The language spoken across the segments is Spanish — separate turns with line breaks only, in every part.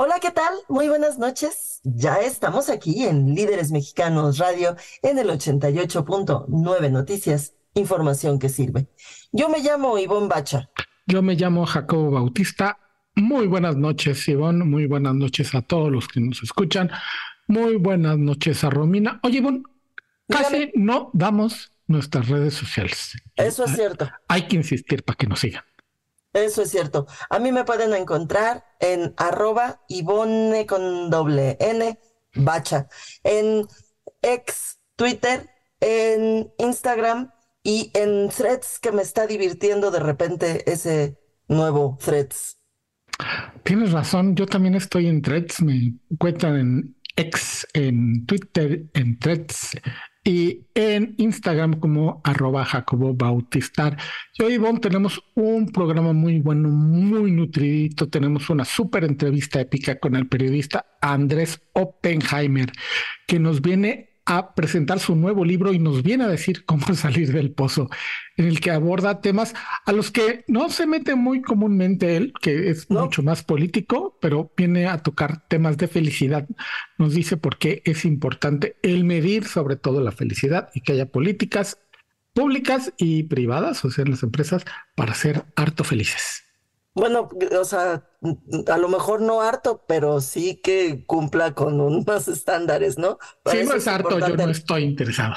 Hola, ¿qué tal? Muy buenas noches. Ya estamos aquí en Líderes Mexicanos Radio en el 88.9 Noticias, información que sirve. Yo me llamo Ivonne Bacha.
Yo me llamo Jacobo Bautista. Muy buenas noches, Ivonne. Muy buenas noches a todos los que nos escuchan. Muy buenas noches a Romina. Oye, Ivonne, casi no damos nuestras redes sociales.
Eso es cierto.
Hay que insistir para que nos sigan.
Eso es cierto. A mí me pueden encontrar en arroba Ivone con doble N, bacha, en ex Twitter, en Instagram y en threads que me está divirtiendo de repente ese nuevo threads.
Tienes razón, yo también estoy en threads, me encuentran en ex, en Twitter, en threads y en Instagram como arroba Jacobo Bautistar. Yo y tenemos un programa muy bueno, muy nutridito. Tenemos una súper entrevista épica con el periodista Andrés Oppenheimer, que nos viene a presentar su nuevo libro y nos viene a decir cómo salir del pozo, en el que aborda temas a los que no se mete muy comúnmente él, que es mucho más político, pero viene a tocar temas de felicidad. Nos dice por qué es importante el medir sobre todo la felicidad y que haya políticas públicas y privadas, o sea, en las empresas, para ser harto felices.
Bueno, o sea, a lo mejor no harto, pero sí que cumpla con unos estándares, ¿no?
si no es harto, yo no estoy interesado.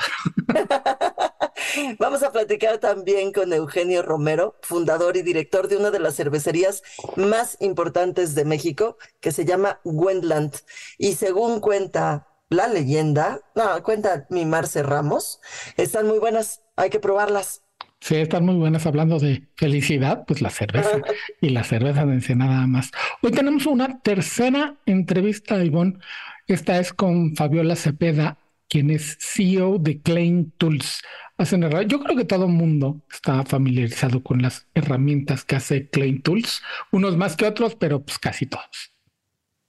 Vamos a platicar también con Eugenio Romero, fundador y director de una de las cervecerías más importantes de México, que se llama Wendland. Y según cuenta la leyenda, no, cuenta mi Marce Ramos, están muy buenas, hay que probarlas.
Sí, están muy buenas hablando de felicidad, pues la cerveza y la cerveza de nada más. Hoy tenemos una tercera entrevista, Ivonne. Esta es con Fabiola Cepeda, quien es CEO de Klein Tools. Hacen Yo creo que todo el mundo está familiarizado con las herramientas que hace Klein Tools, unos más que otros, pero pues casi todos.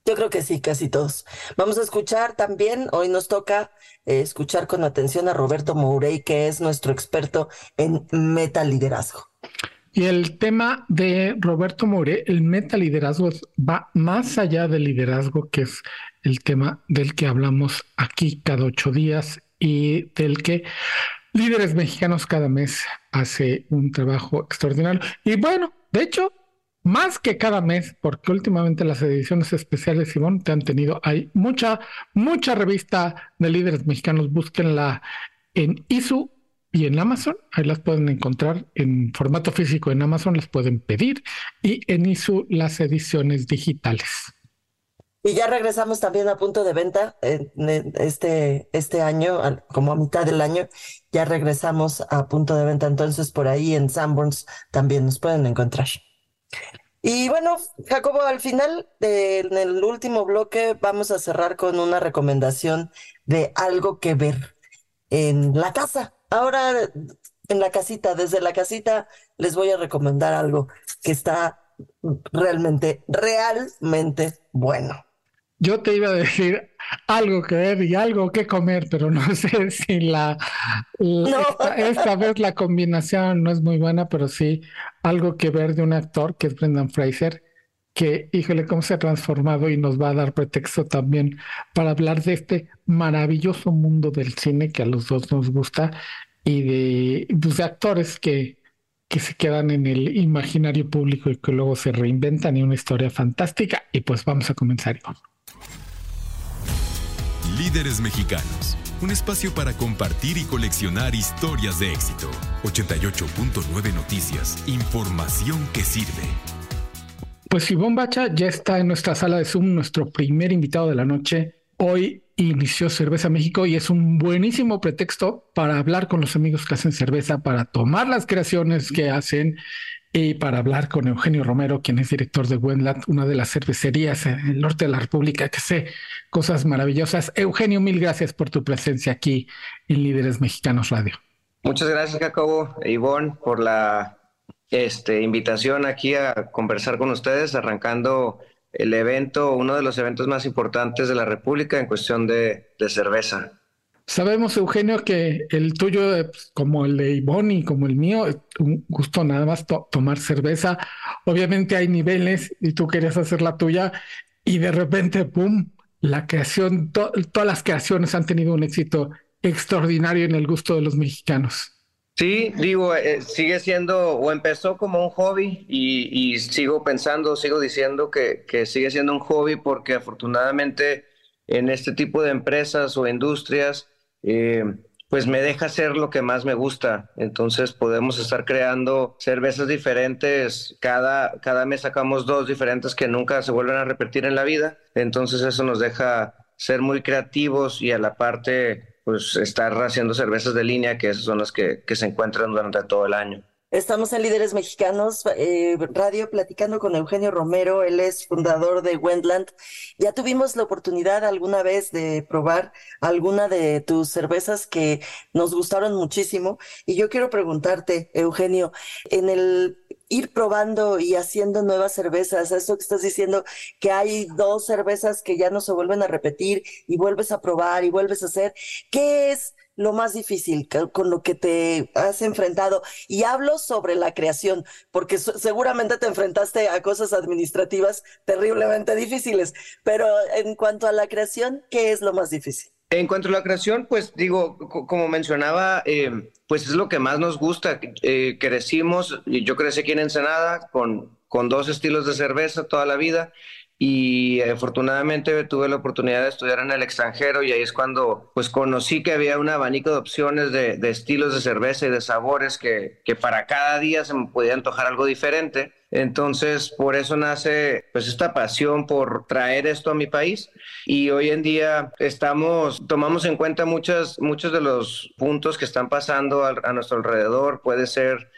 Yo creo que sí, casi todos. Vamos a escuchar también, hoy nos toca eh, escuchar con atención a Roberto Mourey, que es nuestro experto en metaliderazgo.
Y el tema de Roberto Mourey, el metaliderazgo, va más allá del liderazgo, que es el tema del que hablamos aquí cada ocho días y del que líderes mexicanos cada mes hace un trabajo extraordinario. Y bueno, de hecho, más que cada mes, porque últimamente las ediciones especiales, Simón, te han tenido, hay mucha, mucha revista de líderes mexicanos, búsquenla en ISU y en Amazon, ahí las pueden encontrar en formato físico en Amazon, las pueden pedir, y en ISU las ediciones digitales.
Y ya regresamos también a punto de venta este, este año, como a mitad del año, ya regresamos a punto de venta, entonces por ahí en Sanborns también nos pueden encontrar. Y bueno, Jacobo, al final, en el último bloque, vamos a cerrar con una recomendación de algo que ver en la casa. Ahora, en la casita, desde la casita, les voy a recomendar algo que está realmente, realmente bueno.
Yo te iba a decir algo que ver y algo que comer, pero no sé si la, esta, vez la combinación no es muy buena, pero sí algo que ver de un actor que es Brendan Fraser, que híjole cómo se ha transformado y nos va a dar pretexto también para hablar de este maravilloso mundo del cine que a los dos nos gusta y de, pues, de actores que, que se quedan en el imaginario público y que luego se reinventan y una historia fantástica. Y pues vamos a comenzar.
Líderes Mexicanos, un espacio para compartir y coleccionar historias de éxito. 88.9 Noticias, información que sirve.
Pues Ivonne Bacha ya está en nuestra sala de Zoom, nuestro primer invitado de la noche. Hoy inició Cerveza México y es un buenísimo pretexto para hablar con los amigos que hacen cerveza, para tomar las creaciones que hacen y para hablar con Eugenio Romero, quien es director de Wendland, una de las cervecerías en el norte de la República que sé cosas maravillosas. Eugenio, mil gracias por tu presencia aquí en Líderes Mexicanos Radio.
Muchas gracias, Jacobo e Ivonne, por la este, invitación aquí a conversar con ustedes, arrancando el evento, uno de los eventos más importantes de la República en cuestión de, cerveza.
Sabemos, Eugenio, que el tuyo, pues, como el de Ivonne y como el mío, es un gusto nada más tomar cerveza. Obviamente hay niveles y tú querías hacer la tuya y de repente, ¡pum!, la creación, todas las creaciones han tenido un éxito extraordinario en el gusto de los mexicanos.
Sí, digo, eh, sigue siendo o empezó como un hobby y, sigo pensando, sigo diciendo que, sigue siendo un hobby porque afortunadamente en este tipo de empresas o industrias, eh, pues me deja hacer lo que más me gusta. Entonces podemos estar creando cervezas diferentes. Cada, cada mes sacamos dos diferentes que nunca se vuelven a repetir en la vida. Entonces eso nos deja ser muy creativos y a la parte pues estar haciendo cervezas de línea, que esas son las que, que se encuentran durante todo el año.
Estamos en Líderes Mexicanos eh, Radio platicando con Eugenio Romero, él es fundador de Wendland. Ya tuvimos la oportunidad alguna vez de probar alguna de tus cervezas que nos gustaron muchísimo y yo quiero preguntarte, Eugenio, en el ir probando y haciendo nuevas cervezas, eso que estás diciendo, que hay dos cervezas que ya no se vuelven a repetir y vuelves a probar y vuelves a hacer, ¿qué es? Lo más difícil con lo que te has enfrentado? Y hablo sobre la creación, porque seguramente te enfrentaste a cosas administrativas terriblemente difíciles, pero en cuanto a la creación, ¿qué es lo más difícil?
En cuanto a la creación, pues digo, como mencionaba, eh, pues es lo que más nos gusta. Eh, crecimos, yo crecí aquí en Ensenada con, con dos estilos de cerveza toda la vida y afortunadamente tuve la oportunidad de estudiar en el extranjero y ahí es cuando pues conocí que había un abanico de opciones de, estilos de cerveza y de sabores que, que, para cada día se me podía antojar algo diferente. Entonces, por eso nace pues esta pasión por traer esto a mi país y hoy en día estamos, tomamos en cuenta muchas, muchos de los puntos que están pasando a nuestro alrededor. Puede ser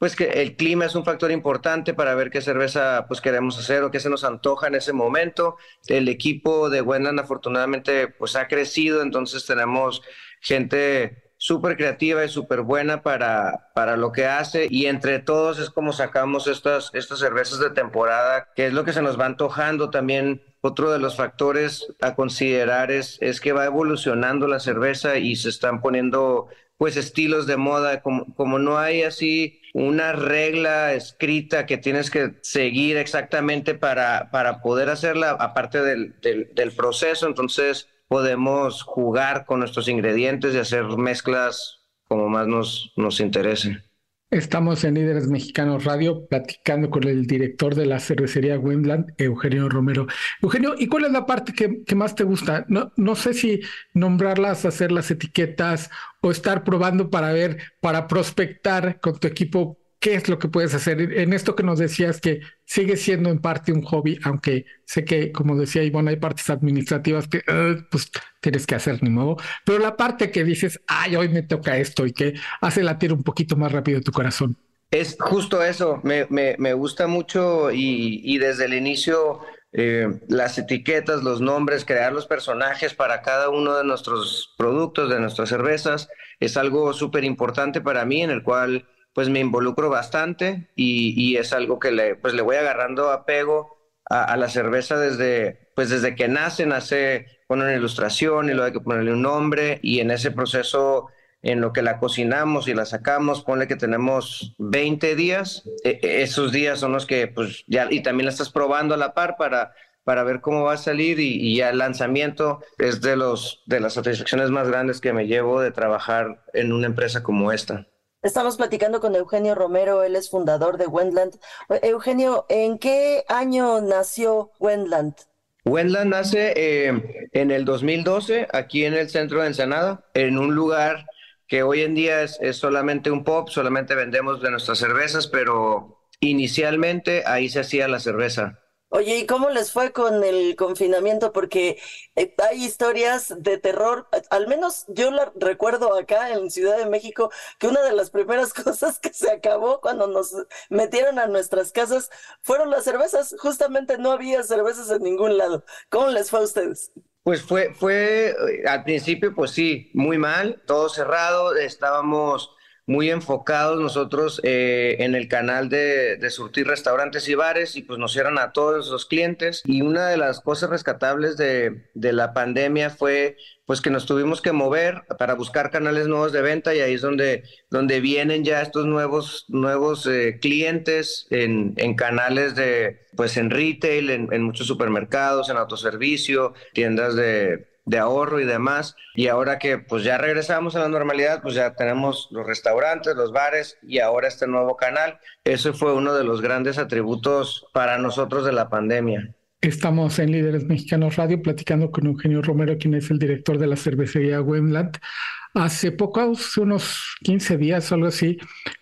pues que el clima es un factor importante para ver qué cerveza pues queremos hacer o qué se nos antoja en ese momento. El equipo de Wendland afortunadamente pues ha crecido, entonces tenemos gente súper creativa y súper buena para, para lo que hace y entre todos es como sacamos estas, estas cervezas de temporada, que es lo que se nos va antojando también. Otro de los factores a considerar es, es que va evolucionando la cerveza y se están poniendo pues estilos de moda, como, como no hay así una regla escrita que tienes que seguir exactamente para, para poder hacerla, aparte del, del, proceso, entonces podemos jugar con nuestros ingredientes y hacer mezclas como más nos, nos interesen.
Estamos en Líderes Mexicanos Radio platicando con el director de la cervecería Wendland, Eugenio Romero. Eugenio, ¿y cuál es la parte que, que, más te gusta? No, no sé si nombrarlas, hacer las etiquetas o estar probando para ver, para prospectar con tu equipo qué es lo que puedes hacer. En esto que nos decías que sigue siendo en parte un hobby, aunque sé que, como decía Ivonne, hay partes administrativas que pues tienes que hacer ni modo, pero la parte que dices, ay, hoy me toca esto y que hace latir un poquito más rápido tu corazón.
Es justo eso, me, me, me gusta mucho y, y, desde el inicio eh, las etiquetas, los nombres, crear los personajes para cada uno de nuestros productos, de nuestras cervezas, es algo súper importante para mí en el cual pues me involucro bastante y, es algo que le, pues le voy agarrando apego a, la cerveza desde, pues desde que nace, nace con una ilustración y luego hay que ponerle un nombre y en ese proceso en lo que la cocinamos y la sacamos, ponle que tenemos 20 días, e, e, esos días son los que pues ya, y también la estás probando a la par para para ver cómo va a salir y, y, ya el lanzamiento es de los de las satisfacciones más grandes que me llevo de trabajar en una empresa como esta.
Estamos platicando con Eugenio Romero, él es fundador de Wendland. Eugenio, ¿en qué año nació Wendland?
Wendland nace eh, en el 2012, aquí en el centro de Ensenada, en un lugar que hoy en día es, solamente un pop, solamente vendemos de nuestras cervezas, pero inicialmente ahí se hacía la cerveza.
Oye, ¿y cómo les fue con el confinamiento? Porque eh, hay historias de terror, al menos yo la recuerdo acá en Ciudad de México, que una de las primeras cosas que se acabó cuando nos metieron a nuestras casas fueron las cervezas. Justamente no había cervezas en ningún lado. ¿Cómo les fue a ustedes?
Pues fue, fue eh, al principio, pues sí, muy mal, todo cerrado, estábamos muy enfocados nosotros eh, en el canal de, surtir restaurantes y bares y pues nos eran a todos los clientes. Y una de las cosas rescatables de, de la pandemia fue pues que nos tuvimos que mover para buscar canales nuevos de venta y ahí es donde, donde vienen ya estos nuevos, nuevos eh, clientes en, en, canales de, pues en retail, en muchos supermercados, en autoservicio, tiendas de, de ahorro y demás. Y ahora que pues ya regresamos a la normalidad, pues ya tenemos los restaurantes, los bares y ahora este nuevo canal. Eso fue uno de los grandes atributos para nosotros de la pandemia.
Estamos en Líderes Mexicanos Radio platicando con Eugenio Romero, quien es el director de la cervecería Wendland. Hace poco, unos 15 días o algo así,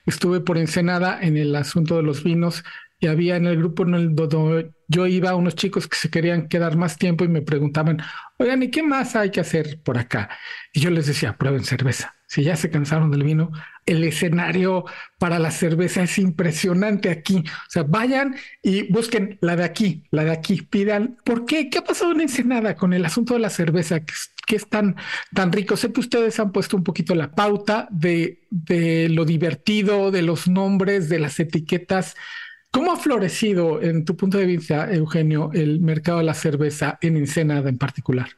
estuve por Ensenada en el asunto de los vinos y había en el grupo en el donde yo iba unos chicos que se querían quedar más tiempo y me preguntaban, oigan, ¿y qué más hay que hacer por acá? Y yo les decía, prueben cerveza. Si ya se cansaron del vino, el escenario para la cerveza es impresionante aquí. O sea, vayan y busquen la de aquí, la de aquí, pidan, ¿por qué? ¿Qué ha pasado en Ensenada con el asunto de la cerveza? que es, tan, tan rico? Sé que ustedes han puesto un poquito la pauta de, de lo divertido, de los nombres, de las etiquetas ¿Cómo ha florecido, en tu punto de vista, Eugenio, el mercado de la cerveza en Ensenada en particular?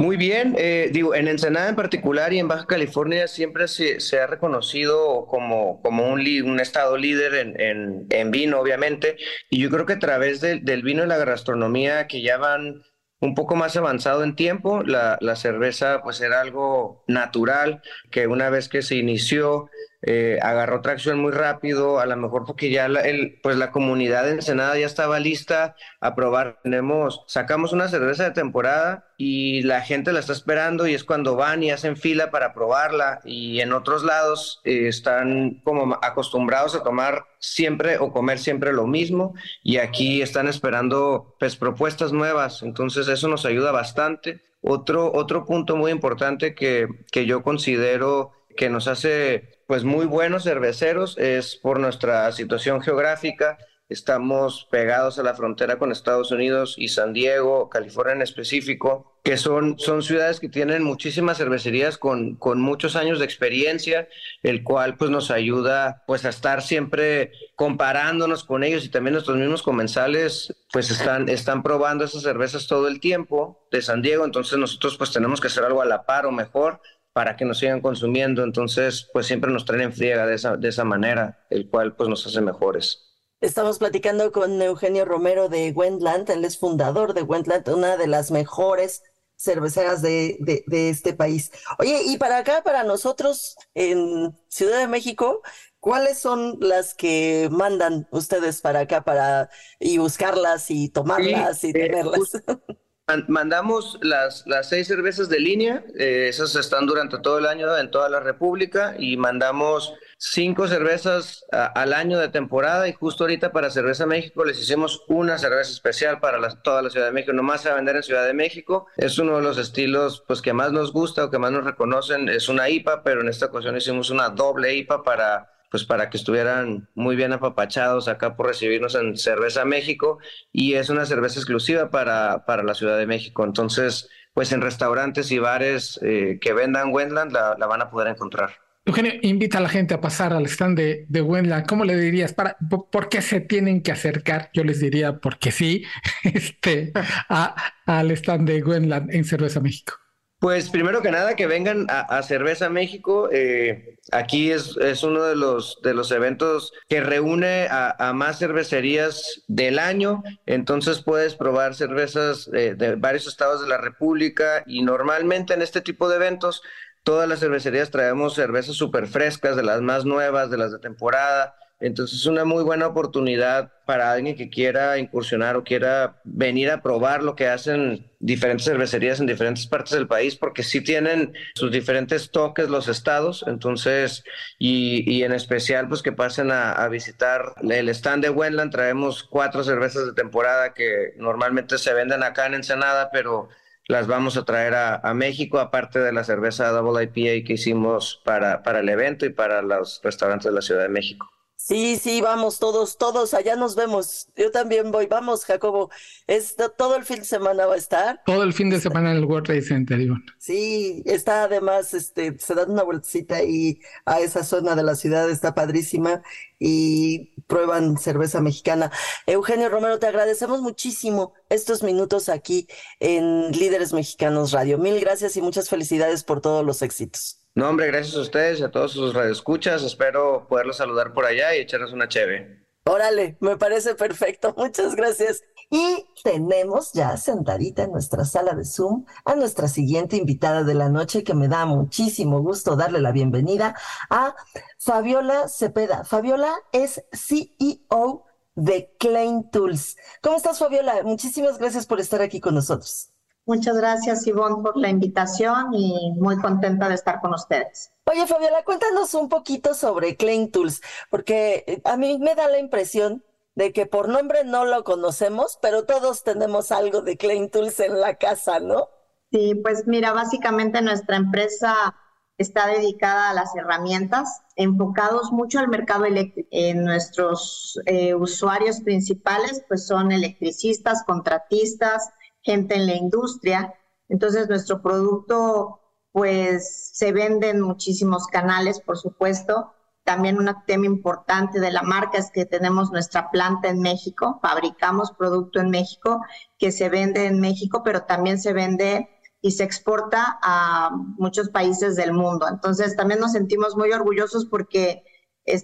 Muy bien, eh, digo, en Ensenada en particular y en Baja California siempre se, ha reconocido como, como un, un estado líder en, en, vino, obviamente, y yo creo que a través del vino y la gastronomía que ya van un poco más avanzado en tiempo, la, la cerveza pues era algo natural, que una vez que se inició eh, agarró tracción muy rápido, a lo mejor porque ya la, el, pues la comunidad de Ensenada ya estaba lista a probar. Tenemos, sacamos una cerveza de temporada y la gente la está esperando y es cuando van y hacen fila para probarla y en otros lados eh, están como acostumbrados a tomar siempre o comer siempre lo mismo y aquí están esperando pues propuestas nuevas, entonces eso nos ayuda bastante. Otro, otro punto muy importante que, que yo considero que nos hace pues muy buenos cerveceros, es por nuestra situación geográfica. Estamos pegados a la frontera con Estados Unidos y San Diego, California en específico, que son, son ciudades que tienen muchísimas cervecerías con, con muchos años de experiencia, el cual pues nos ayuda pues a estar siempre comparándonos con ellos y también nuestros mismos comensales pues están, están probando esas cervezas todo el tiempo de San Diego, entonces nosotros pues tenemos que hacer algo a la par o mejor para que nos sigan consumiendo. Entonces, pues siempre nos traen en friega de esa, de esa manera, el cual pues nos hace mejores.
Estamos platicando con Eugenio Romero de Wendland, él es fundador de Wendland, una de las mejores cerveceras de, de, este país. Oye, y para acá, para nosotros en Ciudad de México, ¿cuáles son las que mandan ustedes para acá para y buscarlas y tomarlas y eh, tenerlas?
Mandamos las, las seis cervezas de línea, eh, esas están durante todo el año en toda la República y mandamos cinco cervezas al año de temporada y justo ahorita para Cerveza México les hicimos una cerveza especial para toda la Ciudad de México, nomás se va a vender en Ciudad de México, es uno de los estilos pues que más nos gusta o que más nos reconocen, es una IPA, pero en esta ocasión hicimos una doble IPA para pues para que estuvieran muy bien apapachados acá por recibirnos en Cerveza México y es una cerveza exclusiva para, para la Ciudad de México. Entonces, pues en restaurantes y bares eh, que vendan Wendland la, van a poder encontrar.
Eugenio, invita a la gente a pasar al stand de, de Wendland. ¿Cómo le dirías? Para, ¿Por qué se tienen que acercar? Yo les diría porque sí, este, al stand de Wendland en Cerveza México.
Pues primero que nada que vengan a, Cerveza México. Eh, aquí es, es, uno de los, de los eventos que reúne a, más cervecerías del año. Entonces puedes probar cervezas de varios estados de la República y normalmente en este tipo de eventos todas las cervecerías traemos cervezas súper frescas, de las más nuevas, de las de temporada Entonces es una muy buena oportunidad para alguien que quiera incursionar o quiera venir a probar lo que hacen diferentes cervecerías en diferentes partes del país, porque sí tienen sus diferentes toques los estados, entonces, y, y en especial pues que pasen a, visitar el stand de Wendland, traemos cuatro cervezas de temporada que normalmente se venden acá en Ensenada, pero las vamos a traer a, a, México, aparte de la cerveza Double IPA que hicimos para, para el evento y para los restaurantes de la Ciudad de México.
Sí, sí, vamos todos, todos, allá nos vemos. Yo también voy. Vamos, Jacobo. Es, todo el fin de semana va a estar.
Todo el fin de semana en el World Trade Center, Iván.
Sí, está además, este, se dan una vueltecita ahí a esa zona de la ciudad, está padrísima y prueban cerveza mexicana. Eugenio Romero, te agradecemos muchísimo estos minutos aquí en Líderes Mexicanos Radio. Mil gracias y muchas felicidades por todos los éxitos.
No, hombre, gracias a ustedes y a todos sus radioescuchas. Espero poderlos saludar por allá y echarnos una cheve.
Órale, me parece perfecto. Muchas gracias. Y tenemos ya sentadita en nuestra sala de Zoom a nuestra siguiente invitada de la noche, que me da muchísimo gusto darle la bienvenida a Fabiola Cepeda. Fabiola es CEO de Klein Tools. ¿Cómo estás, Fabiola? Muchísimas gracias por estar aquí con nosotros.
Muchas gracias, Ivonne, por la invitación y muy contenta de estar con ustedes.
Oye, Fabiola, cuéntanos un poquito sobre Klein Tools, porque a mí me da la impresión de que por nombre no lo conocemos, pero todos tenemos algo de Klein Tools en la casa, ¿no?
Sí, pues mira, básicamente nuestra empresa está dedicada a las herramientas, enfocados mucho al mercado eléctrico. En nuestros eh, usuarios principales, pues son electricistas, contratistas, gente en la industria. Entonces, nuestro producto, pues, se vende en muchísimos canales, por supuesto. También un tema importante de la marca es que tenemos nuestra planta en México, fabricamos producto en México que se vende en México, pero también se vende y se exporta a muchos países del mundo. Entonces, también nos sentimos muy orgullosos porque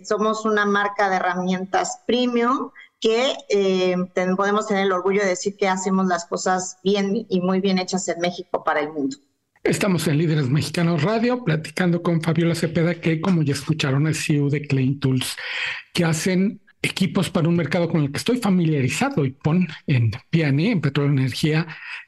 somos una marca de herramientas premium que eh, podemos tener el orgullo de decir que hacemos las cosas bien y muy bien hechas en México para el mundo.
Estamos en Líderes Mexicanos Radio platicando con Fabiola Cepeda, que como ya escucharon es CEO de Klein Tools, que hacen equipos para un mercado con el que estoy familiarizado y pon en PNE, en Petróleo Energía,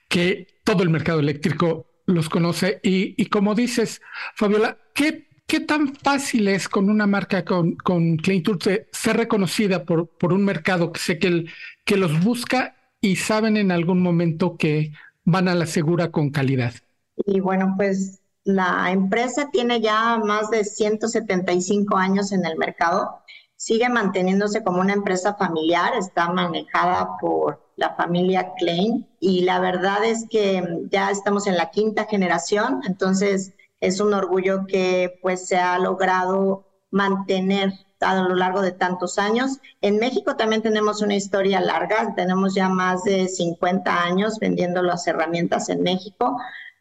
que todo el mercado eléctrico los conoce. Y, y como dices, Fabiola, ¿qué ¿Qué tan fácil es con una marca con, con Clean ser reconocida por, por un mercado que sé que, el, que los busca y saben en algún momento que van a la segura con calidad?
Y bueno, pues la empresa tiene ya más de 175 años en el mercado, sigue manteniéndose como una empresa familiar, está manejada por la familia Klein. Y la verdad es que ya estamos en la quinta generación, entonces es un orgullo que pues se ha logrado mantener a lo largo de tantos años. En México también tenemos una historia larga, tenemos ya más de 50 años vendiendo las herramientas en México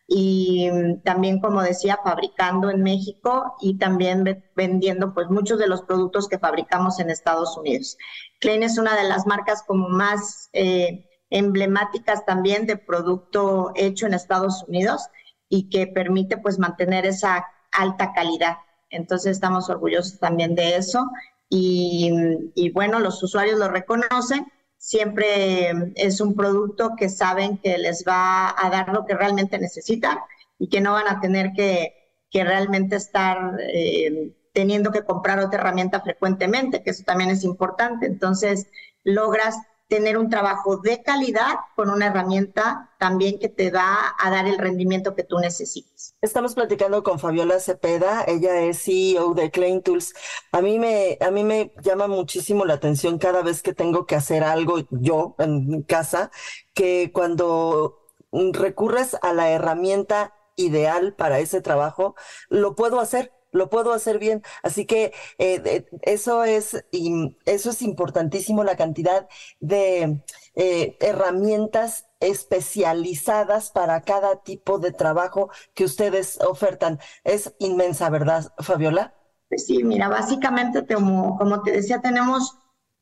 y también, como decía, fabricando en México y también vendiendo pues muchos de los productos que fabricamos en Estados Unidos. Klein es una de las marcas como más eh, emblemáticas también de producto hecho en Estados Unidos y que permite pues mantener esa alta calidad. Entonces estamos orgullosos también de eso y, y, bueno, los usuarios lo reconocen. Siempre es un producto que saben que les va a dar lo que realmente necesitan y que no van a tener que, que realmente estar eh, teniendo que comprar otra herramienta frecuentemente, que eso también es importante. Entonces logras tener un trabajo de calidad con una herramienta también que te va a dar el rendimiento que tú necesites.
Estamos platicando con Fabiola Cepeda, ella es CEO de Klein Tools. A mí me a mí me llama muchísimo la atención cada vez que tengo que hacer algo yo en casa que cuando recurres a la herramienta ideal para ese trabajo, lo puedo hacer lo puedo hacer bien. Así que eh, eso, es, eso es importantísimo, la cantidad de eh, herramientas especializadas para cada tipo de trabajo que ustedes ofertan. Es inmensa, ¿verdad, Fabiola?
Pues sí, mira, básicamente, como, como te decía, tenemos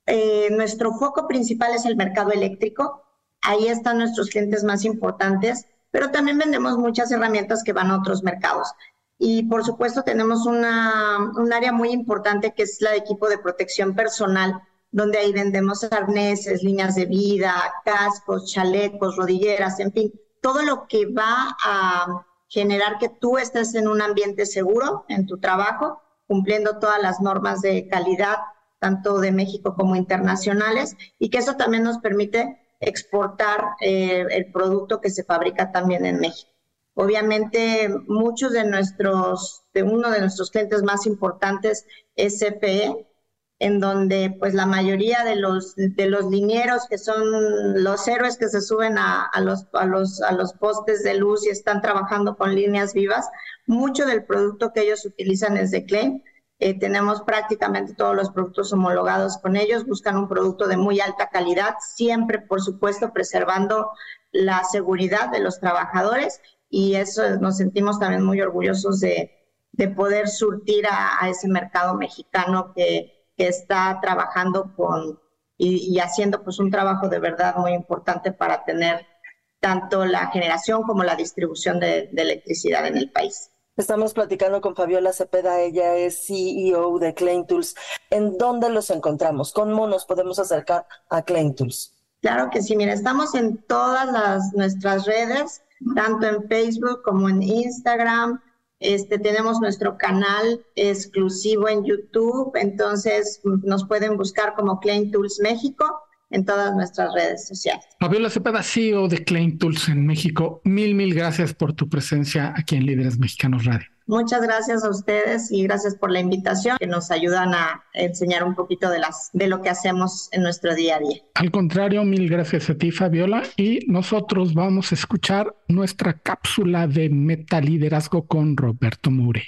eh, nuestro foco principal es el mercado eléctrico. Ahí están nuestros clientes más importantes, pero también vendemos muchas herramientas que van a otros mercados Y por supuesto tenemos una, un área muy importante que es la de equipo de protección personal, donde ahí vendemos arneses, líneas de vida, cascos, chalecos, rodilleras, en fin, todo lo que va a generar que tú estés en un ambiente seguro en tu trabajo, cumpliendo todas las normas de calidad, tanto de México como internacionales, y que eso también nos permite exportar eh, el producto que se fabrica también en México. Obviamente, muchos de nuestros, de uno de nuestros clientes más importantes es CPE, en donde pues la mayoría de los, de los linieros que son los héroes que se suben a, los, a, los, a los postes de luz y están trabajando con líneas vivas, mucho del producto que ellos utilizan es de Claim. Eh, tenemos prácticamente todos los productos homologados con ellos, buscan un producto de muy alta calidad, siempre, por supuesto, preservando la seguridad de los trabajadores y eso nos sentimos también muy orgullosos de, de poder surtir a, a ese mercado mexicano que, que está trabajando con y, haciendo pues un trabajo de verdad muy importante para tener tanto la generación como la distribución de, electricidad en el país.
Estamos platicando con Fabiola Cepeda, ella es CEO de Klein Tools. ¿En dónde los encontramos? ¿Cómo nos podemos acercar a Klein Tools?
Claro que sí, mira, estamos en todas las, nuestras redes, tanto en Facebook como en Instagram, este, tenemos nuestro canal exclusivo en YouTube, entonces nos pueden buscar como Klein Tools México en todas nuestras redes sociales.
Fabiola Cepeda, CEO de Klein Tools en México, mil, mil gracias por tu presencia aquí en Líderes Mexicanos Radio.
Muchas gracias a ustedes y gracias por la invitación que nos ayudan a enseñar un poquito de las de lo que hacemos en nuestro día a día.
Al contrario, mil gracias a ti Fabiola y nosotros vamos a escuchar nuestra cápsula de metaliderazgo con Roberto Mourey.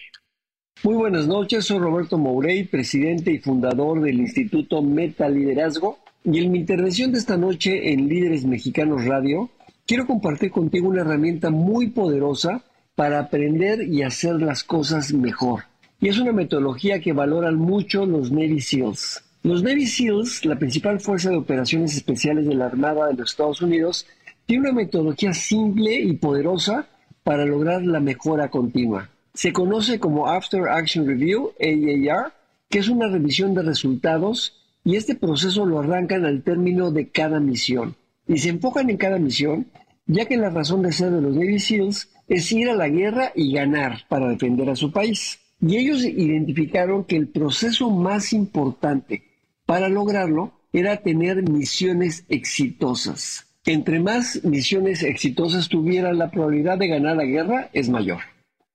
Muy buenas noches, soy Roberto Mourey, presidente y fundador del Instituto Metaliderazgo y en mi intervención de esta noche en Líderes Mexicanos Radio quiero compartir contigo una herramienta muy poderosa para aprender y hacer las cosas mejor. Y es una metodología que valoran mucho los Navy SEALs. Los Navy SEALs, la principal fuerza de operaciones especiales de la Armada de los Estados Unidos, tiene una metodología simple y poderosa para lograr la mejora continua. Se conoce como After Action Review, AAR, que es una revisión de resultados y este proceso lo arrancan al término de cada misión. Y se enfocan en cada misión, ya que la razón de ser de los Navy SEALs es ir a la guerra y ganar para defender a su país. Y ellos identificaron que el proceso más importante para lograrlo era tener misiones exitosas. Entre más misiones exitosas tuvieran la probabilidad de ganar la guerra es mayor.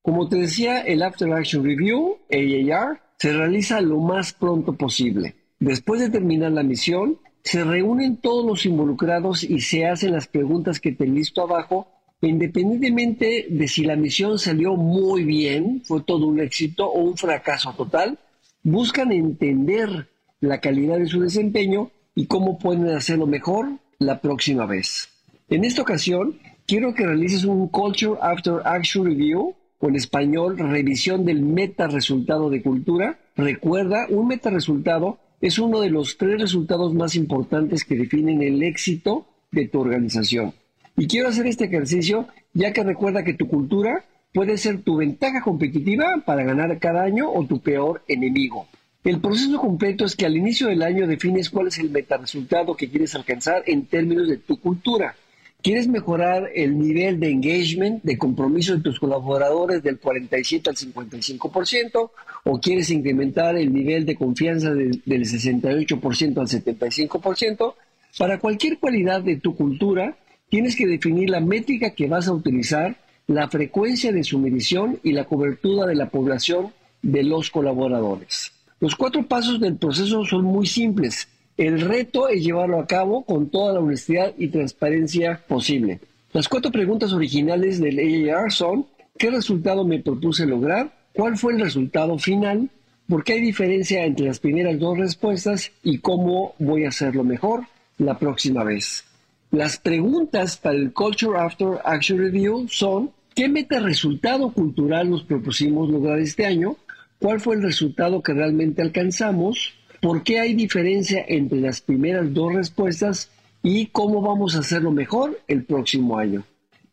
Como te decía, el After Action Review, AAR, se realiza lo más pronto posible. Después de terminar la misión, se reúnen todos los involucrados y se hacen las preguntas que te listo abajo independientemente de si la misión salió muy bien, fue todo un éxito o un fracaso total, buscan entender la calidad de su desempeño y cómo pueden hacerlo mejor la próxima vez. En esta ocasión, quiero que realices un Culture After Action Review, o en español, revisión del meta resultado de cultura. Recuerda, un meta resultado es uno de los tres resultados más importantes que definen el éxito de tu organización. Y quiero hacer este ejercicio ya que recuerda que tu cultura puede ser tu ventaja competitiva para ganar cada año o tu peor enemigo. El proceso completo es que al inicio del año defines cuál es el meta-resultado que quieres alcanzar en términos de tu cultura. ¿Quieres mejorar el nivel de engagement, de compromiso de tus colaboradores del 47 al 55%? ¿O quieres incrementar el nivel de confianza del 68% al 75%? Para cualquier cualidad de tu cultura, tienes que definir la métrica que vas a utilizar, la frecuencia de su medición y la cobertura de la población de los colaboradores. Los cuatro pasos del proceso son muy simples. El reto es llevarlo a cabo con toda la honestidad y transparencia posible. Las cuatro preguntas originales del AAR son, ¿qué resultado me propuse lograr? ¿Cuál fue el resultado final? ¿Por qué hay diferencia entre las primeras dos respuestas? ¿Y cómo voy a hacerlo mejor la próxima vez? Las preguntas para el Culture After Action Review son, ¿qué meta resultado cultural nos propusimos lograr este año? ¿Cuál fue el resultado que realmente alcanzamos? ¿Por qué hay diferencia entre las primeras dos respuestas? ¿Y cómo vamos a hacerlo mejor el próximo año?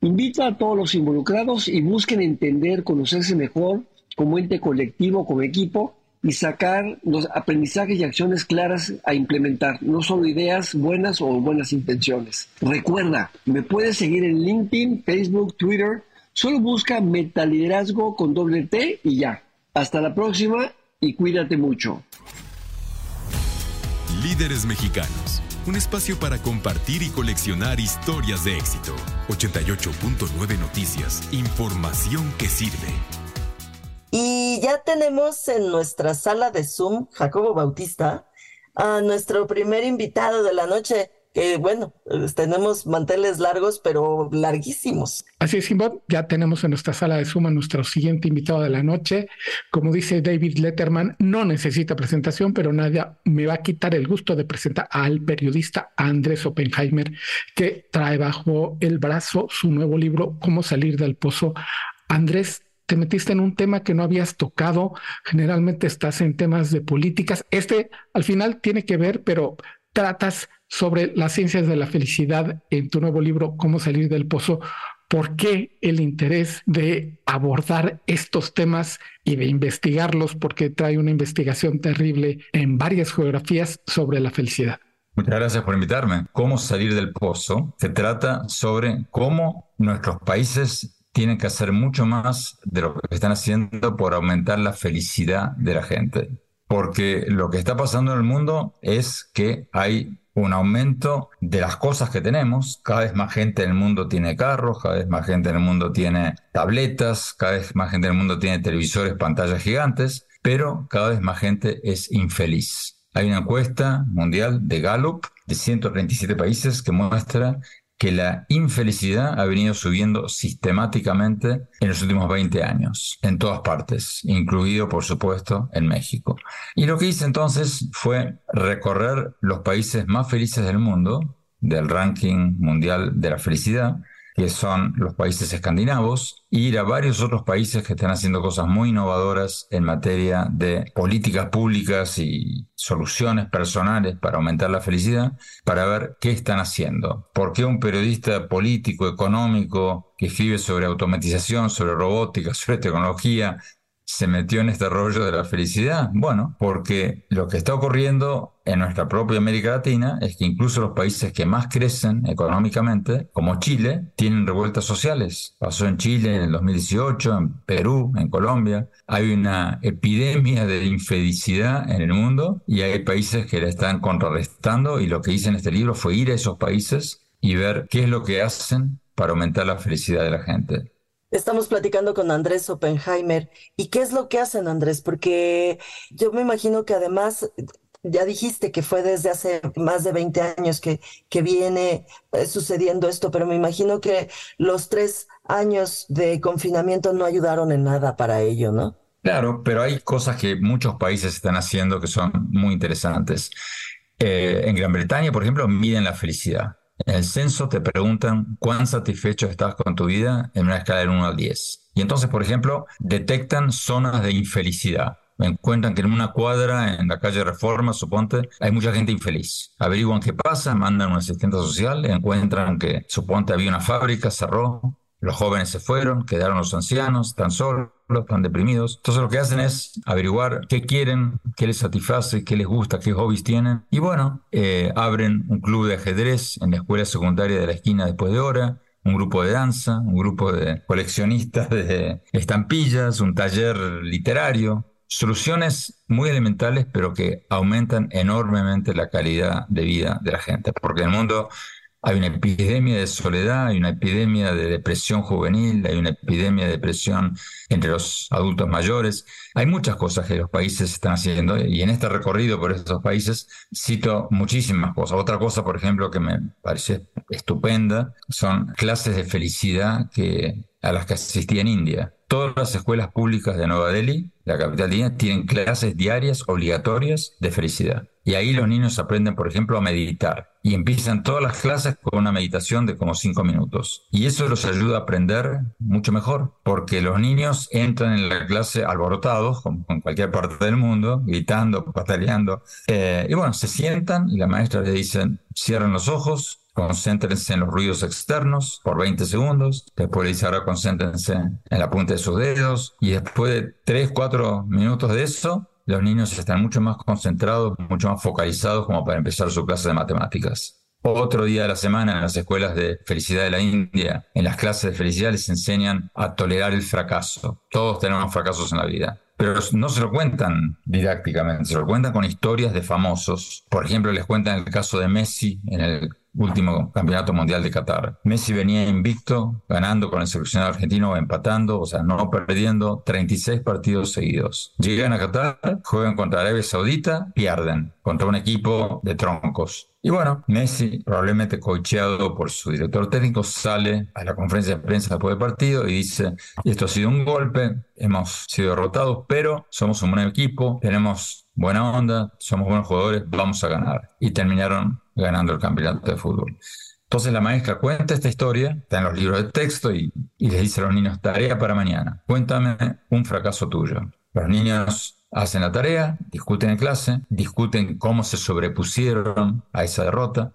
Invita a todos los involucrados y busquen entender, conocerse mejor como ente colectivo, como equipo y sacar los aprendizajes y acciones claras a implementar, no solo ideas buenas o buenas intenciones. Recuerda, me puedes seguir en LinkedIn, Facebook, Twitter, solo busca Metaliderazgo con doble T y ya. Hasta la próxima y cuídate mucho.
Líderes Mexicanos, un espacio para compartir y coleccionar historias de éxito. 88.9 Noticias, información que sirve.
Y ya tenemos en nuestra sala de Zoom, Jacobo Bautista, a nuestro primer invitado de la noche, que bueno, tenemos manteles largos, pero larguísimos.
Así es, Simbad, ya tenemos en nuestra sala de Zoom a nuestro siguiente invitado de la noche. Como dice David Letterman, no necesita presentación, pero nadie me va a quitar el gusto de presentar al periodista Andrés Oppenheimer, que trae bajo el brazo su nuevo libro, Cómo salir del pozo. Andrés, te metiste en un tema que no habías tocado. Generalmente estás en temas de políticas. Este al final tiene que ver, pero tratas sobre las ciencias de la felicidad en tu nuevo libro, Cómo salir del pozo. ¿Por qué el interés de abordar estos temas y de investigarlos? Porque trae una investigación terrible en varias geografías sobre la felicidad.
Muchas gracias por invitarme. ¿Cómo salir del pozo? Se trata sobre cómo nuestros países tienen que hacer mucho más de lo que están haciendo por aumentar la felicidad de la gente. Porque lo que está pasando en el mundo es que hay un aumento de las cosas que tenemos. Cada vez más gente en el mundo tiene carros, cada vez más gente en el mundo tiene tabletas, cada vez más gente en el mundo tiene televisores, pantallas gigantes, pero cada vez más gente es infeliz. Hay una encuesta mundial de Gallup de 137 países que muestra que la infelicidad ha venido subiendo sistemáticamente en los últimos 20 años, en todas partes, incluido por supuesto en México. Y lo que hice entonces fue recorrer los países más felices del mundo, del ranking mundial de la felicidad, que son los países escandinavos, e ir a varios otros países que están haciendo cosas muy innovadoras en materia de políticas públicas y soluciones personales para aumentar la felicidad, para ver qué están haciendo. ¿Por qué un periodista político, económico, que escribe sobre automatización, sobre robótica, sobre tecnología, se metió en este rollo de la felicidad? Bueno, porque lo que está ocurriendo en nuestra propia América Latina es que incluso los países que más crecen económicamente, como Chile, tienen revueltas sociales. Pasó en Chile en el 2018, en Perú, en Colombia. Hay una epidemia de infelicidad en el mundo y hay países que la están contrarrestando y lo que hice en este libro fue ir a esos países y ver qué es lo que hacen para aumentar la felicidad de la gente.
Estamos platicando con Andrés Oppenheimer. ¿Y qué es lo que hacen, Andrés? Porque yo me imagino que además, ya dijiste que fue desde hace más de 20 años que, que viene eh, sucediendo esto, pero me imagino que los tres años de confinamiento no ayudaron en nada para ello, ¿no?
Claro, pero hay cosas que muchos países están haciendo que son muy interesantes. Eh, en Gran Bretaña, por ejemplo, miden la felicidad. En el censo te preguntan cuán satisfecho estás con tu vida en una escala del 1 al 10. Y entonces, por ejemplo, detectan zonas de infelicidad. Encuentran que en una cuadra en la calle Reforma, suponte, hay mucha gente infeliz. Averiguan qué pasa, mandan un asistente social, encuentran que, suponte, había una fábrica, cerró, los jóvenes se fueron, quedaron los ancianos, están solos, están deprimidos. Entonces lo que hacen es averiguar qué quieren, qué les satisface, qué les gusta, qué hobbies tienen. Y bueno, eh, abren un club de ajedrez en la escuela secundaria de la esquina después de hora, un grupo de danza, un grupo de coleccionistas de estampillas, un taller literario. Soluciones muy elementales, pero que aumentan enormemente la calidad de vida de la gente. Porque el mundo hay una epidemia de soledad, hay una epidemia de depresión juvenil, hay una epidemia de depresión entre los adultos mayores. Hay muchas cosas que los países están haciendo y en este recorrido por estos países cito muchísimas cosas. Otra cosa, por ejemplo, que me parece estupenda son clases de felicidad que, a las que asistí en India. Todas las escuelas públicas de Nueva Delhi, la capital de India, tienen clases diarias obligatorias de felicidad. Y ahí los niños aprenden, por ejemplo, a meditar. Y empiezan todas las clases con una meditación de como cinco minutos. Y eso los ayuda a aprender mucho mejor, porque los niños entran en la clase alborotados, como en cualquier parte del mundo, gritando, pataleando. Eh, y bueno, se sientan y la maestra les dice, cierren los ojos, concéntrense en los ruidos externos por 20 segundos, después le dice ahora concéntrense en la punta de sus dedos y después de 3, 4 minutos de eso, los niños están mucho más concentrados, mucho más focalizados como para empezar su clase de matemáticas. Otro día de la semana en las escuelas de felicidad de la India, en las clases de felicidad les enseñan a tolerar el fracaso. Todos tenemos fracasos en la vida pero no se lo cuentan didácticamente, se lo cuentan con historias de famosos. Por ejemplo, les cuentan el caso de Messi en el último campeonato mundial de Qatar. Messi venía invicto, ganando con el seleccionado argentino, empatando, o sea, no perdiendo 36 partidos seguidos. Llegan a Qatar, juegan contra Arabia Saudita, pierden contra un equipo de troncos. Y bueno, Messi, probablemente coacheado por su director técnico, sale a la conferencia de prensa después del partido y dice, esto ha sido un golpe, hemos sido derrotados, pero somos un buen equipo, tenemos buena onda, somos buenos jugadores, vamos a ganar. Y terminaron ganando el campeonato de fútbol. Entonces la maestra cuenta esta historia, está en los libros de texto y, y les dice a los niños, tarea para mañana, cuéntame un fracaso tuyo. Los niños hacen la tarea, discuten en clase, discuten cómo se sobrepusieron a esa derrota.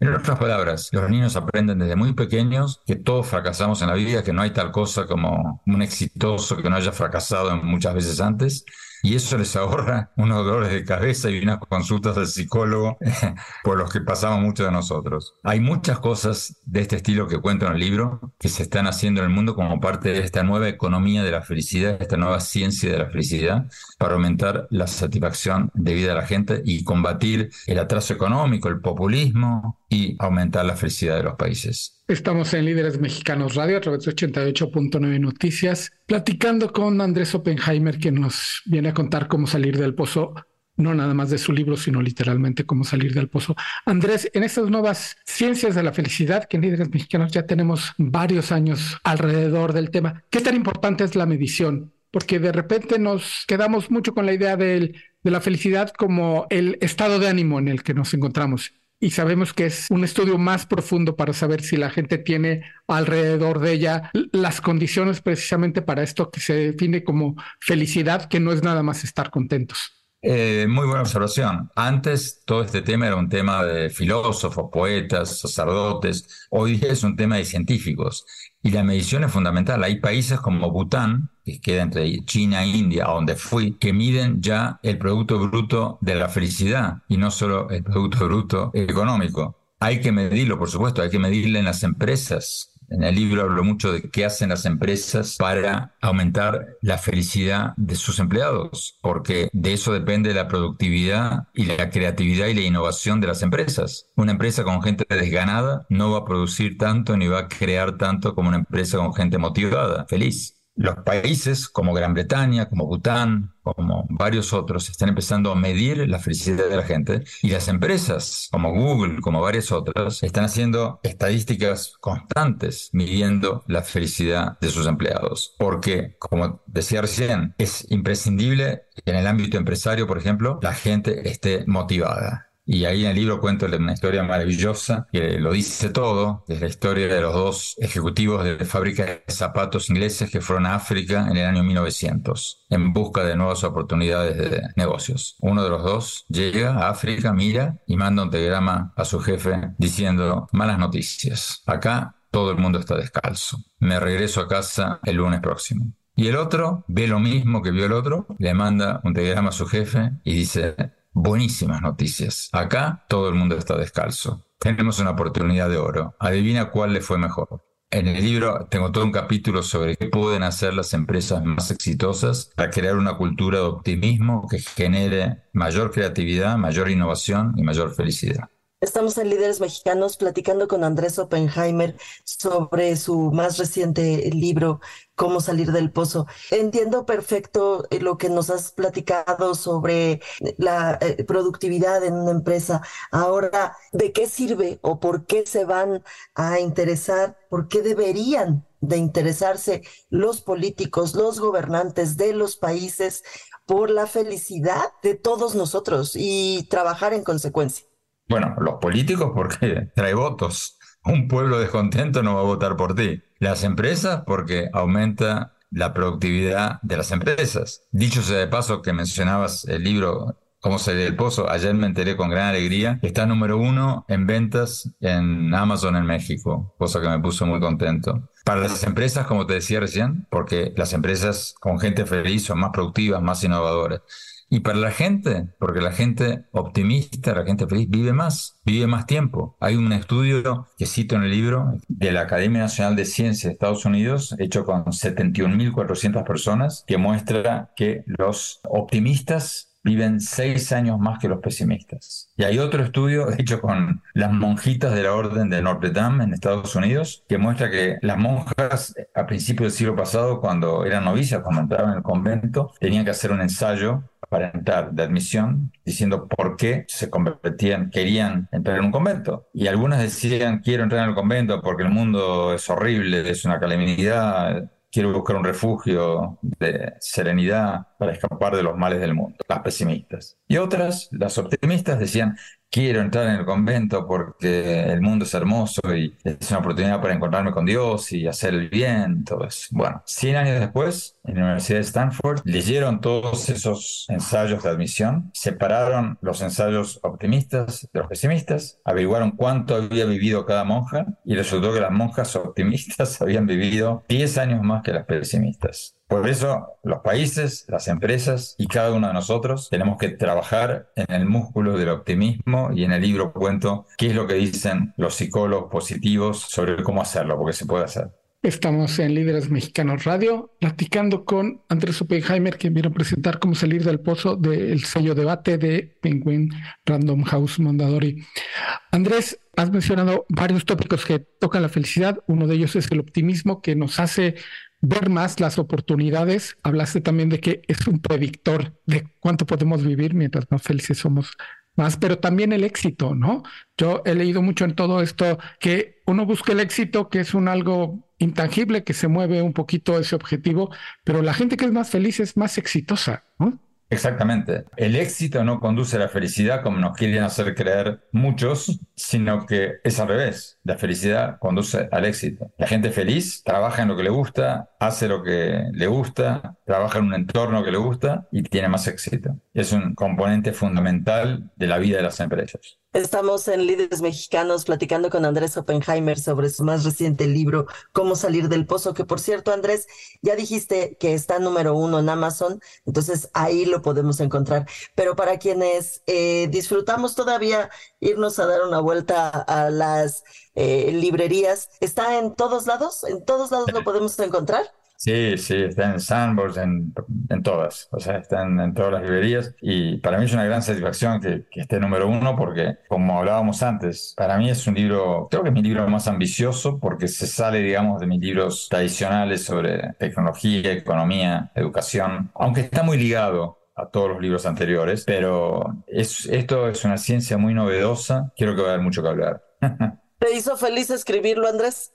En otras palabras, los niños aprenden desde muy pequeños que todos fracasamos en la vida, que no hay tal cosa como un exitoso que no haya fracasado muchas veces antes y eso les ahorra unos dolores de cabeza y unas consultas del psicólogo por los que pasamos muchos de nosotros. Hay muchas cosas de este estilo que cuento en el libro que se están haciendo en el mundo como parte de esta nueva economía de la felicidad, esta nueva ciencia de la felicidad, para aumentar la satisfacción de vida de la gente y combatir el atraso económico, el populismo y aumentar la felicidad de los países.
Estamos en Líderes Mexicanos Radio a través de 88.9 Noticias, platicando con Andrés Oppenheimer, que nos viene a contar cómo salir del pozo, no nada más de su libro, sino literalmente cómo salir del pozo. Andrés, en estas nuevas ciencias de la felicidad, que en Líderes Mexicanos ya tenemos varios años alrededor del tema, ¿qué tan importante es la medición? Porque de repente nos quedamos mucho con la idea de la felicidad como el estado de ánimo en el que nos encontramos y sabemos que es un estudio más profundo para saber si la gente tiene alrededor de ella las condiciones precisamente para esto que se define como felicidad, que no es nada más estar contentos.
Eh, muy buena observación. Antes todo este tema era un tema de filósofos, poetas, sacerdotes. Hoy es un tema de científicos. Y la medición es fundamental. Hay países como Bután, que queda entre China e India, a donde fui, que miden ya el Producto Bruto de la felicidad y no solo el Producto Bruto económico. Hay que medirlo, por supuesto, hay que medirlo en las empresas. En el libro hablo mucho de qué hacen las empresas para aumentar la felicidad de sus empleados, porque de eso depende la productividad y la creatividad y la innovación de las empresas. Una empresa con gente desganada no va a producir tanto ni va a crear tanto como una empresa con gente motivada, feliz los países como Gran Bretaña, como Bután, como varios otros, están empezando a medir la felicidad de la gente y las empresas como Google, como varias otras, están haciendo estadísticas constantes midiendo la felicidad de sus empleados. Porque, como decía recién, es imprescindible que en el ámbito empresario, por ejemplo, la gente esté motivada. Y ahí en el libro cuento una historia maravillosa que lo dice todo, es la historia de los dos ejecutivos de fábrica de zapatos ingleses que fueron a África en el año 1900 en busca de nuevas oportunidades de negocios. Uno de los dos llega a África, mira y manda un telegrama a su jefe diciendo malas noticias. Acá todo el mundo está descalzo. Me regreso a casa el lunes próximo. Y el otro ve lo mismo que vio el otro, le manda un telegrama a su jefe y dice, buenísimas noticias. Acá todo el mundo está descalzo. Tenemos una oportunidad de oro. Adivina cuál le fue mejor. En el libro tengo todo un capítulo sobre qué pueden hacer las empresas más exitosas para crear una cultura de optimismo que genere mayor creatividad, mayor innovación y mayor felicidad.
Estamos en Líderes Mexicanos platicando con Andrés Oppenheimer sobre su más reciente libro, Cómo salir del pozo. Entiendo perfecto eh, lo que nos has platicado sobre la eh, productividad en una empresa. Ahora, ¿de qué sirve o por qué se van a interesar? ¿Por qué deberían de interesarse los políticos, los gobernantes de los países por la felicidad de todos nosotros y trabajar en consecuencia?
Bueno, los políticos porque trae votos. Un pueblo descontento no va a votar por ti. Las empresas porque aumenta la productividad de las empresas. Dicho sea de paso que mencionabas el libro cómo salir del pozo. Ayer me enteré con gran alegría. Está número uno en ventas en Amazon en México, cosa que me puso muy contento. Para las empresas, como te decía recién, porque las empresas con gente feliz son más productivas, más innovadoras. Y para la gente, porque la gente optimista, la gente feliz, vive más, vive más tiempo. Hay un estudio que cito en el libro de la Academia Nacional de Ciencias de Estados Unidos, hecho con 71.400 personas, que muestra que los optimistas viven seis años más que los pesimistas. Y hay otro estudio hecho con las monjitas de la Orden de Notre Dame en Estados Unidos que muestra que las monjas a principios del siglo pasado, cuando eran novicias, cuando entraban en el convento, tenían que hacer un ensayo entrar de admisión diciendo por qué se convertían, querían entrar en un convento. Y algunas decían, quiero entrar en el convento porque el mundo es horrible, es una calamidad, quiero buscar un refugio de serenidad para escapar de los males del mundo, las pesimistas. Y otras, las optimistas, decían, quiero entrar en el convento porque el mundo es hermoso y es una oportunidad para encontrarme con Dios y hacer el bien, todo eso. Bueno, 100 años después, en la Universidad de Stanford, leyeron todos esos ensayos de admisión, separaron los ensayos optimistas de los pesimistas, averiguaron cuánto había vivido cada monja y resultó que las monjas optimistas habían vivido 10 años más que las pesimistas. Por eso los países, las empresas y cada uno de nosotros tenemos que trabajar en el músculo del optimismo y en el libro cuento qué es lo que dicen los psicólogos positivos sobre cómo hacerlo, porque se puede hacer.
Estamos en Líderes Mexicanos Radio, platicando con Andrés Oppenheimer, que viene a presentar cómo salir del pozo del sello debate de Penguin Random House Mondadori. Andrés, has mencionado varios tópicos que tocan la felicidad. Uno de ellos es el optimismo que nos hace ver más las oportunidades. Hablaste también de que es un predictor de cuánto podemos vivir mientras más felices somos más, pero también el éxito, ¿no? Yo he leído mucho en todo esto que uno busca el éxito, que es un algo intangible, que se mueve un poquito ese objetivo, pero la gente que es más feliz es más exitosa, ¿no?
Exactamente. El éxito no conduce a la felicidad como nos quieren hacer creer muchos, sino que es al revés. La felicidad conduce al éxito. La gente feliz trabaja en lo que le gusta, hace lo que le gusta, trabaja en un entorno que le gusta y tiene más éxito. Es un componente fundamental de la vida de las empresas.
Estamos en Líderes Mexicanos platicando con Andrés Oppenheimer sobre su más reciente libro, Cómo salir del pozo, que por cierto, Andrés, ya dijiste que está número uno en Amazon, entonces ahí lo podemos encontrar. Pero para quienes eh, disfrutamos todavía irnos a dar una vuelta a las eh, librerías, ¿está en todos lados? ¿En todos lados lo podemos encontrar?
Sí, sí, está en Sandbox, en, en todas, o sea, está en, todas las librerías y para mí es una gran satisfacción que, que, esté número uno porque, como hablábamos antes, para mí es un libro, creo que es mi libro más ambicioso porque se sale, digamos, de mis libros tradicionales sobre tecnología, economía, educación, aunque está muy ligado a todos los libros anteriores, pero es, esto es una ciencia muy novedosa, creo que va a haber mucho que hablar.
¿Te hizo feliz escribirlo, Andrés?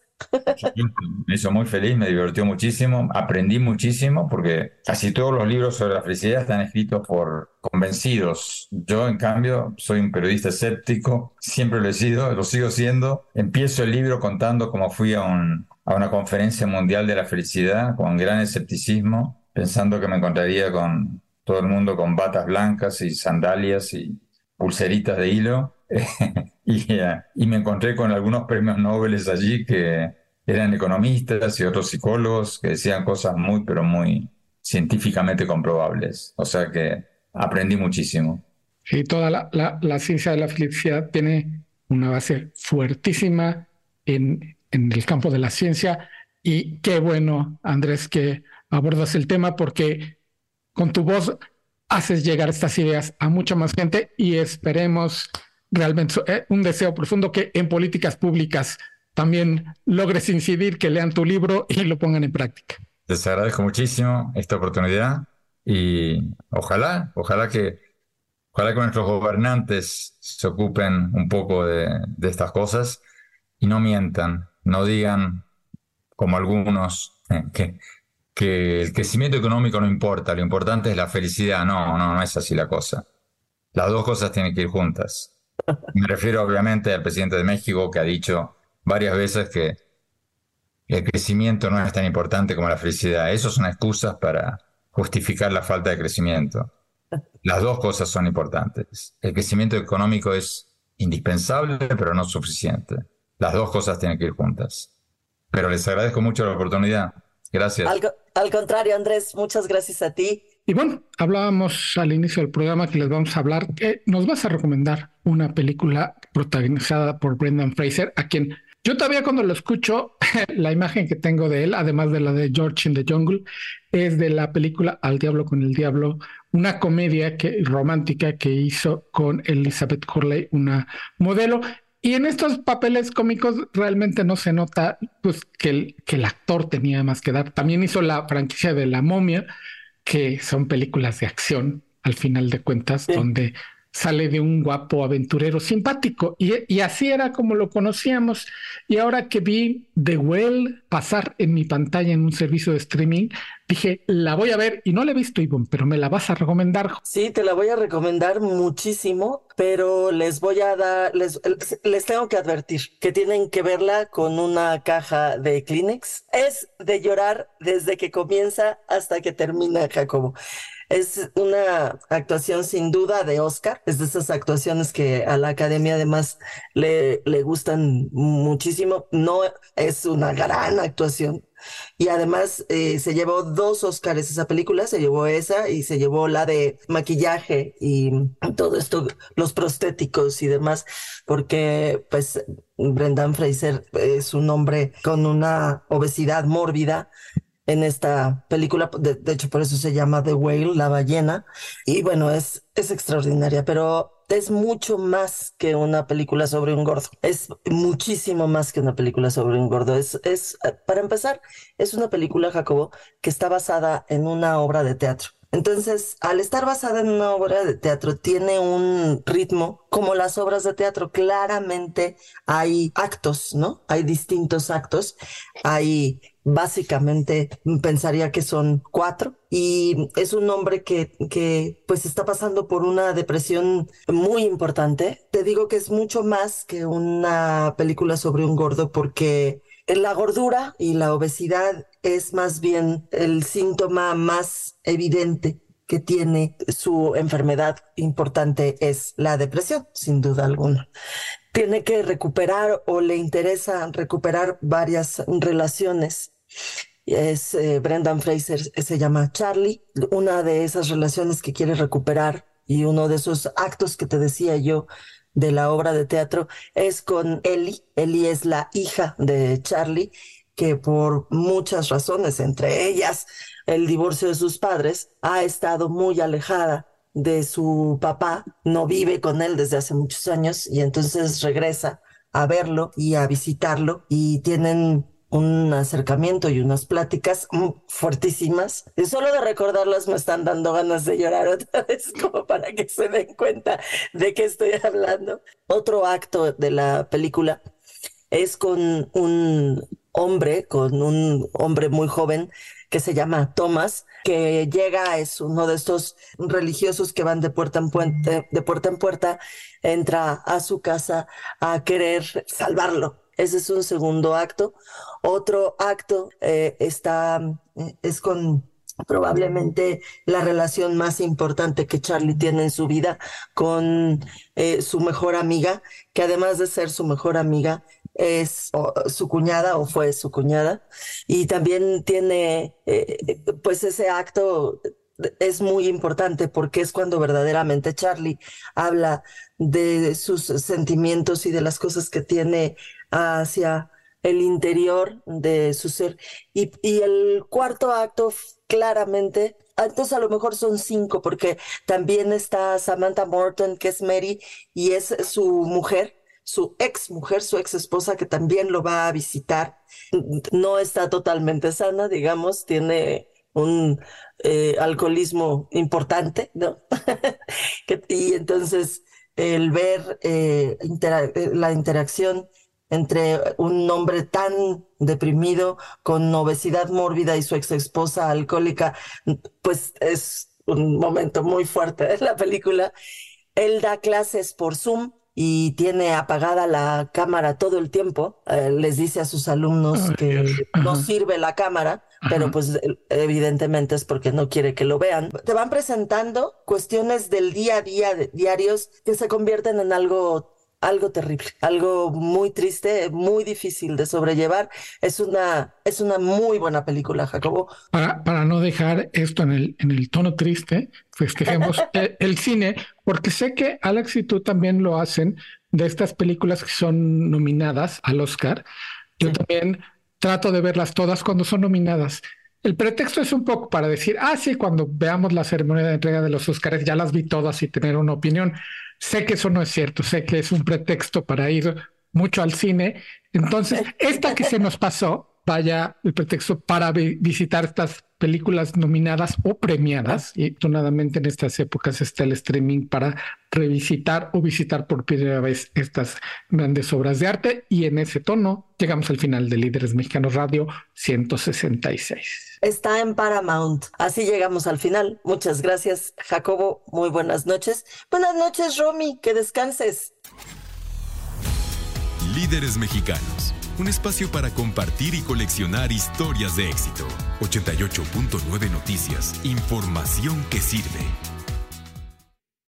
Me hizo muy feliz, me divirtió muchísimo, aprendí muchísimo porque casi todos los libros sobre la felicidad están escritos por convencidos. Yo, en cambio, soy un periodista escéptico, siempre lo he sido, lo sigo siendo. Empiezo el libro contando cómo fui a, un, a una conferencia mundial de la felicidad con gran escepticismo, pensando que me encontraría con todo el mundo con batas blancas y sandalias y pulseritas de hilo. Eh, y, me encontré con algunos premios Nobel allí que eran economistas y otros psicólogos que decían cosas muy, pero muy científicamente comprobables. O sea que aprendí muchísimo.
Sí, toda la, la, ciencia de la felicidad tiene una base fuertísima en, en el campo de la ciencia y qué bueno, Andrés, que abordas el tema porque con tu voz haces llegar estas ideas a mucha más gente y esperemos realmente eh, un deseo profundo que en políticas públicas también logres incidir, que lean tu libro y lo pongan en práctica.
Les agradezco muchísimo esta oportunidad y ojalá, ojalá que, ojalá que nuestros gobernantes se ocupen un poco de, estas cosas y no mientan, no digan como algunos eh, que que el crecimiento económico no importa, lo importante es la felicidad. No, no, no es así la cosa. Las dos cosas tienen que ir juntas. Me refiero obviamente al presidente de México que ha dicho varias veces que el crecimiento no es tan importante como la felicidad. Eso son excusas para justificar la falta de crecimiento. las dos cosas son importantes. El crecimiento económico es indispensable, pero no suficiente. Las dos cosas tienen que ir juntas. Pero les agradezco mucho la oportunidad. Gracias.
Al, contrario, Andrés, muchas gracias a ti.
Y bueno, hablábamos al inicio del programa que les vamos a hablar, nos vas a recomendar una película protagonizada por Brendan Fraser, a quien yo todavía cuando lo escucho, la imagen que tengo de él, además de la de George in the Jungle, es de la película Al Diablo con el Diablo, una comedia que, romántica que hizo con Elizabeth Hurley, una modelo. Y en estos papeles cómicos realmente no se nota pues, que, el, que el actor tenía más que dar. También hizo la franquicia de La momia, que son películas de acción, al final de cuentas, donde sale de un guapo aventurero simpático y, así era como lo conocíamos. Y ahora que vi The Well pasar en mi pantalla en un servicio de streaming, dije, la voy a ver y no la he visto, Ivonne, pero me la vas a recomendar.
Sí, te la voy a recomendar muchísimo, pero les voy a dar, les, les tengo que advertir que tienen que verla con una caja de Kleenex. Es de llorar desde que comienza hasta que termina, Jacobo. Es una actuación sin duda de Oscar, es de esas actuaciones que a la academia además le, le gustan muchísimo. No es una gran actuación, y además eh, se llevó dos Oscars esa película, se llevó esa y se llevó la de maquillaje y todo esto, los prostéticos y demás, porque pues Brendan Fraser es un hombre con una obesidad mórbida en esta película. De, hecho, por eso se llama The Whale, la ballena. Y bueno, es, es extraordinaria, pero es mucho más que una película sobre un gordo. Es muchísimo más que una película sobre un gordo. Es, es, para empezar, es una película, Jacobo, que está basada en una obra de teatro. Entonces, al estar basada en una obra de teatro, tiene un ritmo como las obras de teatro. Claramente hay actos, ¿no? Hay distintos actos. Hay básicamente pensaría que son cuatro y es un hombre que, que pues está pasando por una depresión muy importante. Te digo que es mucho más que una película sobre un gordo porque la gordura y la obesidad es más bien el síntoma más evidente que tiene su enfermedad importante es la depresión, sin duda alguna. Tiene que recuperar o le interesa recuperar varias relaciones. Es eh, Brendan Fraser, se llama Charlie, una de esas relaciones que quiere recuperar y uno de esos actos que te decía yo de la obra de teatro es con Ellie. Ellie es la hija de Charlie, que por muchas razones, entre ellas el divorcio de sus padres, ha estado muy alejada de su papá, no vive con él desde hace muchos años y entonces regresa a verlo y a visitarlo y tienen un acercamiento y unas pláticas fuertísimas. Y solo de recordarlas me están dando ganas de llorar otra vez, como para que se den cuenta de qué estoy hablando. Otro acto de la película es con un hombre, con un hombre muy joven que se llama Thomas, que llega, es uno de estos religiosos que van de puerta en puerta, de puerta en puerta, entra a su casa a querer salvarlo ese es un segundo acto. Otro acto eh, está, eh, es con probablemente la relación más importante que Charlie tiene en su vida con eh, su mejor amiga, que además de ser su mejor amiga, es su cuñada o fue su cuñada. Y también tiene, pues ese acto es muy importante porque es cuando verdaderamente Charlie habla de sus sentimientos y de las cosas que tiene hacia el interior de su ser. Y, el cuarto acto, claramente, entonces a lo mejor son cinco, porque también está Samantha Morton, que es Mary, y es su mujer, su ex mujer, su ex esposa, que también lo va a visitar. No está totalmente sana, digamos, tiene un eh, alcoholismo importante, ¿no? y entonces el ver eh, eh, la interacción entre un hombre tan deprimido con obesidad mórbida y su ex esposa alcohólica, pues es un momento muy fuerte de la película. Él da clases por Zoom y tiene apagada la cámara todo el tiempo. Eh, les dice a sus alumnos que no sirve la cámara, pero pues evidentemente es porque no quiere que lo vean. Te van presentando cuestiones del día a día, diarios, que se convierten en algo algo terrible, algo muy triste, muy difícil de sobrellevar. Es una, es una muy buena película, Jacobo.
Para, para no dejar esto en el, en el tono triste, festejemos el, el, cine, porque sé que Alex y tú también lo hacen de estas películas que son nominadas al Oscar. Yo también trato de verlas todas cuando son nominadas. El pretexto es un poco para decir, ah, sí, cuando veamos la ceremonia de entrega de los Oscars ya las vi todas y tener una opinión. Sé que eso no es cierto, sé que es un pretexto para ir mucho al cine. Entonces, esta que se nos pasó, vaya el pretexto para visitar estas películas nominadas o premiadas. Y afortunadamente en estas épocas está el streaming para revisitar o visitar por primera vez estas grandes obras de arte. Y en ese tono llegamos al final de Líderes Mexicanos Radio 166.
Está en Paramount. Así llegamos al final. Muchas gracias, Jacobo. Muy buenas noches. Buenas noches, Romy. Que descanses.
Líderes Mexicanos un espacio para compartir y coleccionar historias de éxito. 88.9 Noticias, información que sirve.